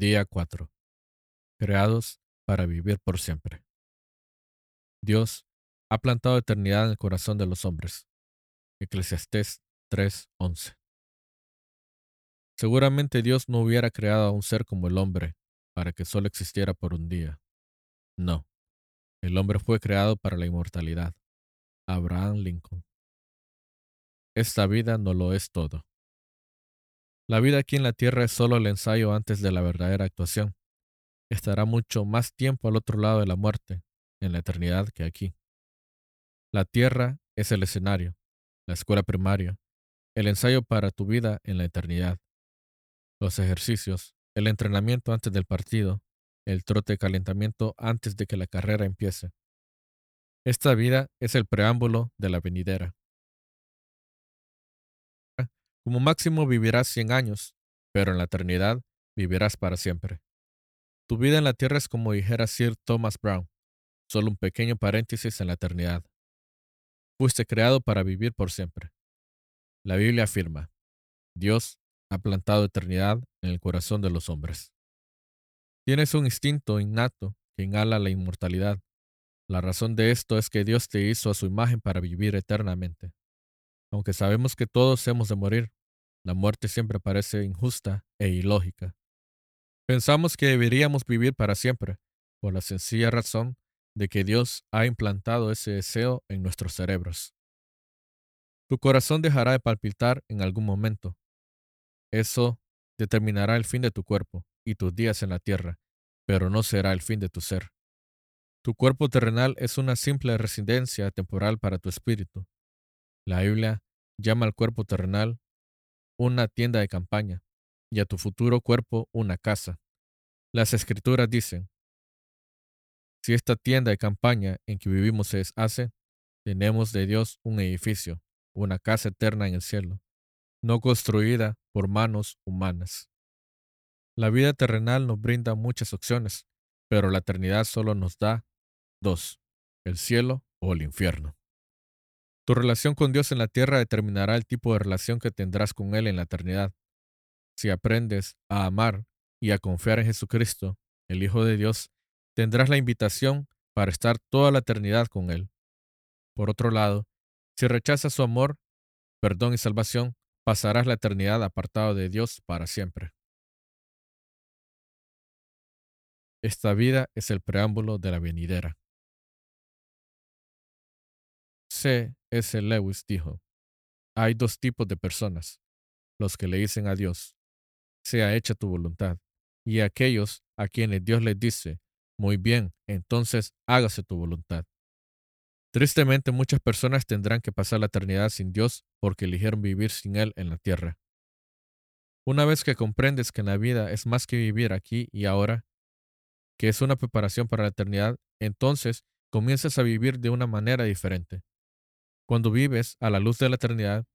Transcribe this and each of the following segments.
Día 4. Creados para vivir por siempre. Dios ha plantado eternidad en el corazón de los hombres. Eclesiastés 3:11. Seguramente Dios no hubiera creado a un ser como el hombre para que solo existiera por un día. No, el hombre fue creado para la inmortalidad. Abraham Lincoln. Esta vida no lo es todo. La vida aquí en la tierra es solo el ensayo antes de la verdadera actuación. Estará mucho más tiempo al otro lado de la muerte, en la eternidad, que aquí. La tierra es el escenario, la escuela primaria, el ensayo para tu vida en la eternidad. Los ejercicios, el entrenamiento antes del partido, el trote de calentamiento antes de que la carrera empiece. Esta vida es el preámbulo de la venidera. Como máximo vivirás 100 años, pero en la eternidad vivirás para siempre. Tu vida en la tierra es como dijera Sir Thomas Brown, solo un pequeño paréntesis en la eternidad. Fuiste creado para vivir por siempre. La Biblia afirma, Dios ha plantado eternidad en el corazón de los hombres. Tienes un instinto innato que inhala la inmortalidad. La razón de esto es que Dios te hizo a su imagen para vivir eternamente. Aunque sabemos que todos hemos de morir, la muerte siempre parece injusta e ilógica. Pensamos que deberíamos vivir para siempre, por la sencilla razón de que Dios ha implantado ese deseo en nuestros cerebros. Tu corazón dejará de palpitar en algún momento. Eso determinará el fin de tu cuerpo y tus días en la tierra, pero no será el fin de tu ser. Tu cuerpo terrenal es una simple residencia temporal para tu espíritu. La Biblia llama al cuerpo terrenal una tienda de campaña y a tu futuro cuerpo una casa. Las escrituras dicen, si esta tienda de campaña en que vivimos se deshace, tenemos de Dios un edificio, una casa eterna en el cielo, no construida por manos humanas. La vida terrenal nos brinda muchas opciones, pero la eternidad solo nos da dos, el cielo o el infierno. Tu relación con Dios en la tierra determinará el tipo de relación que tendrás con Él en la eternidad. Si aprendes a amar y a confiar en Jesucristo, el Hijo de Dios, tendrás la invitación para estar toda la eternidad con Él. Por otro lado, si rechazas su amor, perdón y salvación, pasarás la eternidad apartado de Dios para siempre. Esta vida es el preámbulo de la venidera. C. S. Lewis dijo, hay dos tipos de personas, los que le dicen a Dios, sea hecha tu voluntad, y aquellos a quienes Dios les dice, muy bien, entonces hágase tu voluntad. Tristemente muchas personas tendrán que pasar la eternidad sin Dios porque eligieron vivir sin Él en la tierra. Una vez que comprendes que la vida es más que vivir aquí y ahora, que es una preparación para la eternidad, entonces comienzas a vivir de una manera diferente. Cuando vives a la luz de la eternidad,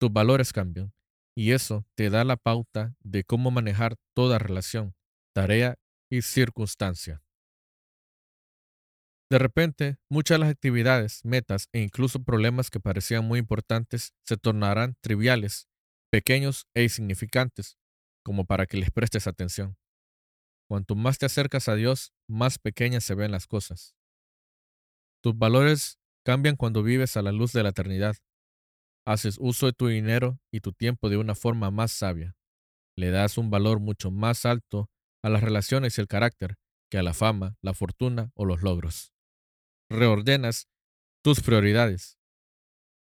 tus valores cambian y eso te da la pauta de cómo manejar toda relación, tarea y circunstancia. De repente, muchas de las actividades, metas e incluso problemas que parecían muy importantes se tornarán triviales, pequeños e insignificantes, como para que les prestes atención. Cuanto más te acercas a Dios, más pequeñas se ven las cosas. Tus valores cambian cuando vives a la luz de la eternidad. Haces uso de tu dinero y tu tiempo de una forma más sabia. Le das un valor mucho más alto a las relaciones y el carácter que a la fama, la fortuna o los logros reordenas tus prioridades.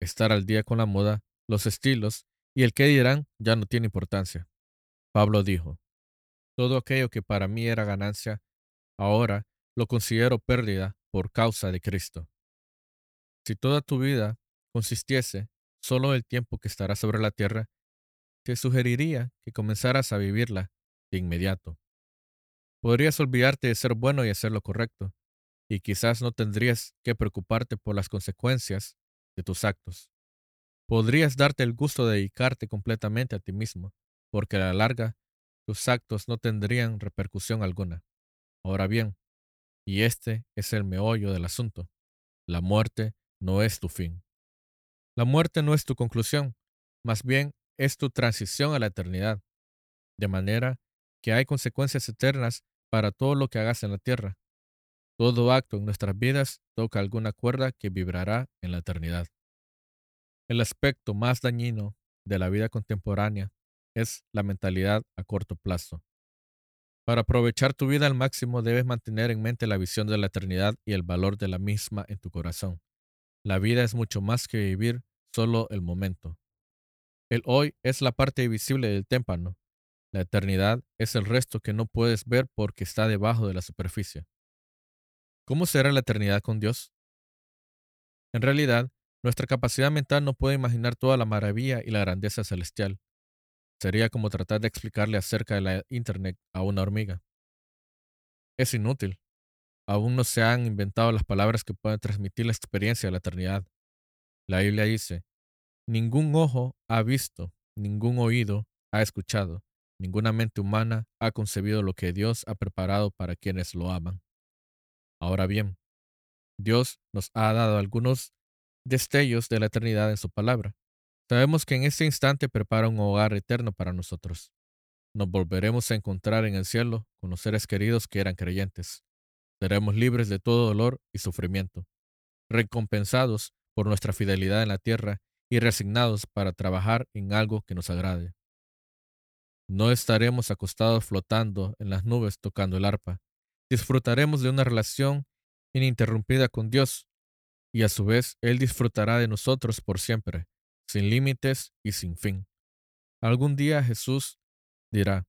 Estar al día con la moda, los estilos y el qué dirán ya no tiene importancia. Pablo dijo, todo aquello que para mí era ganancia, ahora lo considero pérdida por causa de Cristo. Si toda tu vida consistiese solo del tiempo que estarás sobre la tierra, te sugeriría que comenzaras a vivirla de inmediato. Podrías olvidarte de ser bueno y hacer lo correcto, y quizás no tendrías que preocuparte por las consecuencias de tus actos. Podrías darte el gusto de dedicarte completamente a ti mismo, porque a la larga tus actos no tendrían repercusión alguna. Ahora bien, y este es el meollo del asunto, la muerte no es tu fin. La muerte no es tu conclusión, más bien es tu transición a la eternidad, de manera que hay consecuencias eternas para todo lo que hagas en la tierra. Todo acto en nuestras vidas toca alguna cuerda que vibrará en la eternidad. El aspecto más dañino de la vida contemporánea es la mentalidad a corto plazo. Para aprovechar tu vida al máximo debes mantener en mente la visión de la eternidad y el valor de la misma en tu corazón. La vida es mucho más que vivir solo el momento. El hoy es la parte visible del témpano. La eternidad es el resto que no puedes ver porque está debajo de la superficie. ¿Cómo será la eternidad con Dios? En realidad, nuestra capacidad mental no puede imaginar toda la maravilla y la grandeza celestial. Sería como tratar de explicarle acerca de la Internet a una hormiga. Es inútil. Aún no se han inventado las palabras que puedan transmitir la experiencia de la eternidad. La Biblia dice, ningún ojo ha visto, ningún oído ha escuchado, ninguna mente humana ha concebido lo que Dios ha preparado para quienes lo aman. Ahora bien, Dios nos ha dado algunos destellos de la eternidad en su palabra. Sabemos que en este instante prepara un hogar eterno para nosotros. Nos volveremos a encontrar en el cielo con los seres queridos que eran creyentes. Seremos libres de todo dolor y sufrimiento, recompensados por nuestra fidelidad en la tierra y resignados para trabajar en algo que nos agrade. No estaremos acostados flotando en las nubes tocando el arpa. Disfrutaremos de una relación ininterrumpida con Dios y a su vez Él disfrutará de nosotros por siempre sin límites y sin fin. Algún día Jesús dirá,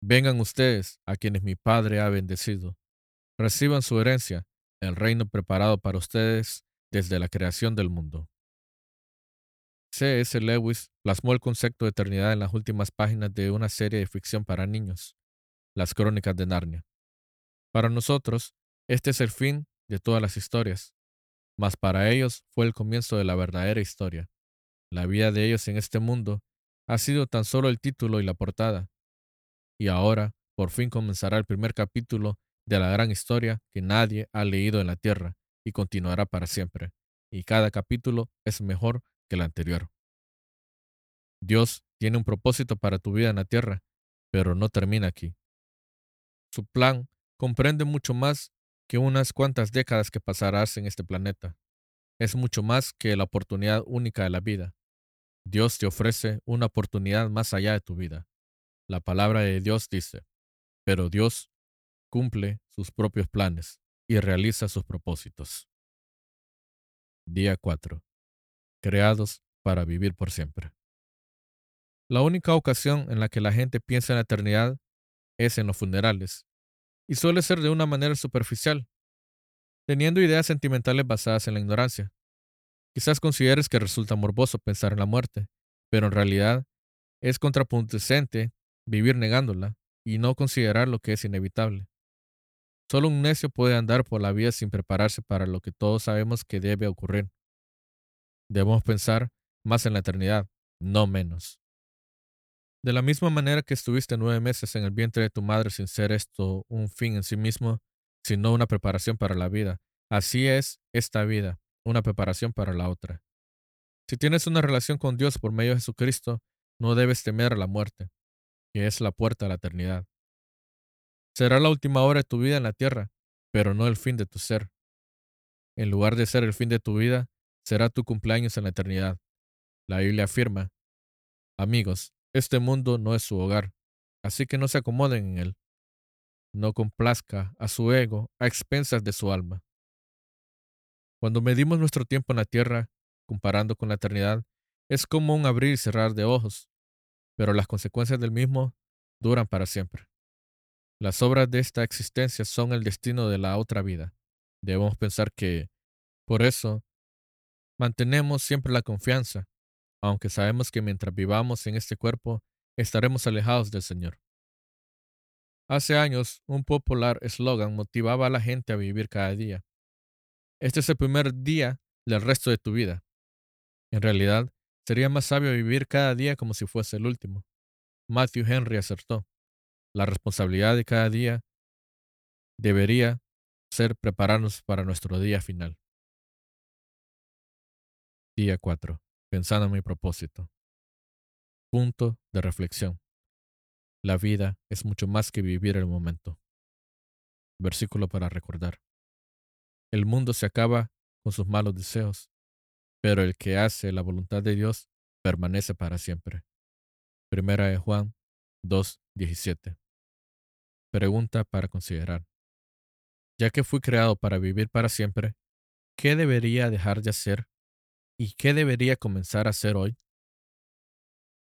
vengan ustedes a quienes mi Padre ha bendecido, reciban su herencia, el reino preparado para ustedes desde la creación del mundo. C.S. Lewis plasmó el concepto de eternidad en las últimas páginas de una serie de ficción para niños, Las Crónicas de Narnia. Para nosotros, este es el fin de todas las historias, mas para ellos fue el comienzo de la verdadera historia. La vida de ellos en este mundo ha sido tan solo el título y la portada. Y ahora, por fin comenzará el primer capítulo de la gran historia que nadie ha leído en la tierra y continuará para siempre. Y cada capítulo es mejor que el anterior. Dios tiene un propósito para tu vida en la tierra, pero no termina aquí. Su plan comprende mucho más que unas cuantas décadas que pasarás en este planeta. Es mucho más que la oportunidad única de la vida. Dios te ofrece una oportunidad más allá de tu vida. La palabra de Dios dice, pero Dios cumple sus propios planes y realiza sus propósitos. Día 4. Creados para vivir por siempre. La única ocasión en la que la gente piensa en la eternidad es en los funerales, y suele ser de una manera superficial, teniendo ideas sentimentales basadas en la ignorancia. Quizás consideres que resulta morboso pensar en la muerte, pero en realidad es contrapunticente vivir negándola y no considerar lo que es inevitable. Solo un necio puede andar por la vida sin prepararse para lo que todos sabemos que debe ocurrir. Debemos pensar más en la eternidad, no menos. De la misma manera que estuviste nueve meses en el vientre de tu madre sin ser esto un fin en sí mismo, sino una preparación para la vida, así es esta vida una preparación para la otra. Si tienes una relación con Dios por medio de Jesucristo, no debes temer la muerte, que es la puerta a la eternidad. Será la última hora de tu vida en la tierra, pero no el fin de tu ser. En lugar de ser el fin de tu vida, será tu cumpleaños en la eternidad. La Biblia afirma, amigos, este mundo no es su hogar, así que no se acomoden en él. No complazca a su ego a expensas de su alma. Cuando medimos nuestro tiempo en la tierra, comparando con la eternidad, es como un abrir y cerrar de ojos, pero las consecuencias del mismo duran para siempre. Las obras de esta existencia son el destino de la otra vida. Debemos pensar que, por eso, mantenemos siempre la confianza, aunque sabemos que mientras vivamos en este cuerpo, estaremos alejados del Señor. Hace años, un popular eslogan motivaba a la gente a vivir cada día. Este es el primer día del resto de tu vida. En realidad, sería más sabio vivir cada día como si fuese el último. Matthew Henry acertó. La responsabilidad de cada día debería ser prepararnos para nuestro día final. Día 4. Pensando en mi propósito. Punto de reflexión. La vida es mucho más que vivir el momento. Versículo para recordar. El mundo se acaba con sus malos deseos, pero el que hace la voluntad de Dios permanece para siempre. Primera de Juan 2.17. Pregunta para considerar. Ya que fui creado para vivir para siempre, ¿qué debería dejar de hacer y qué debería comenzar a hacer hoy?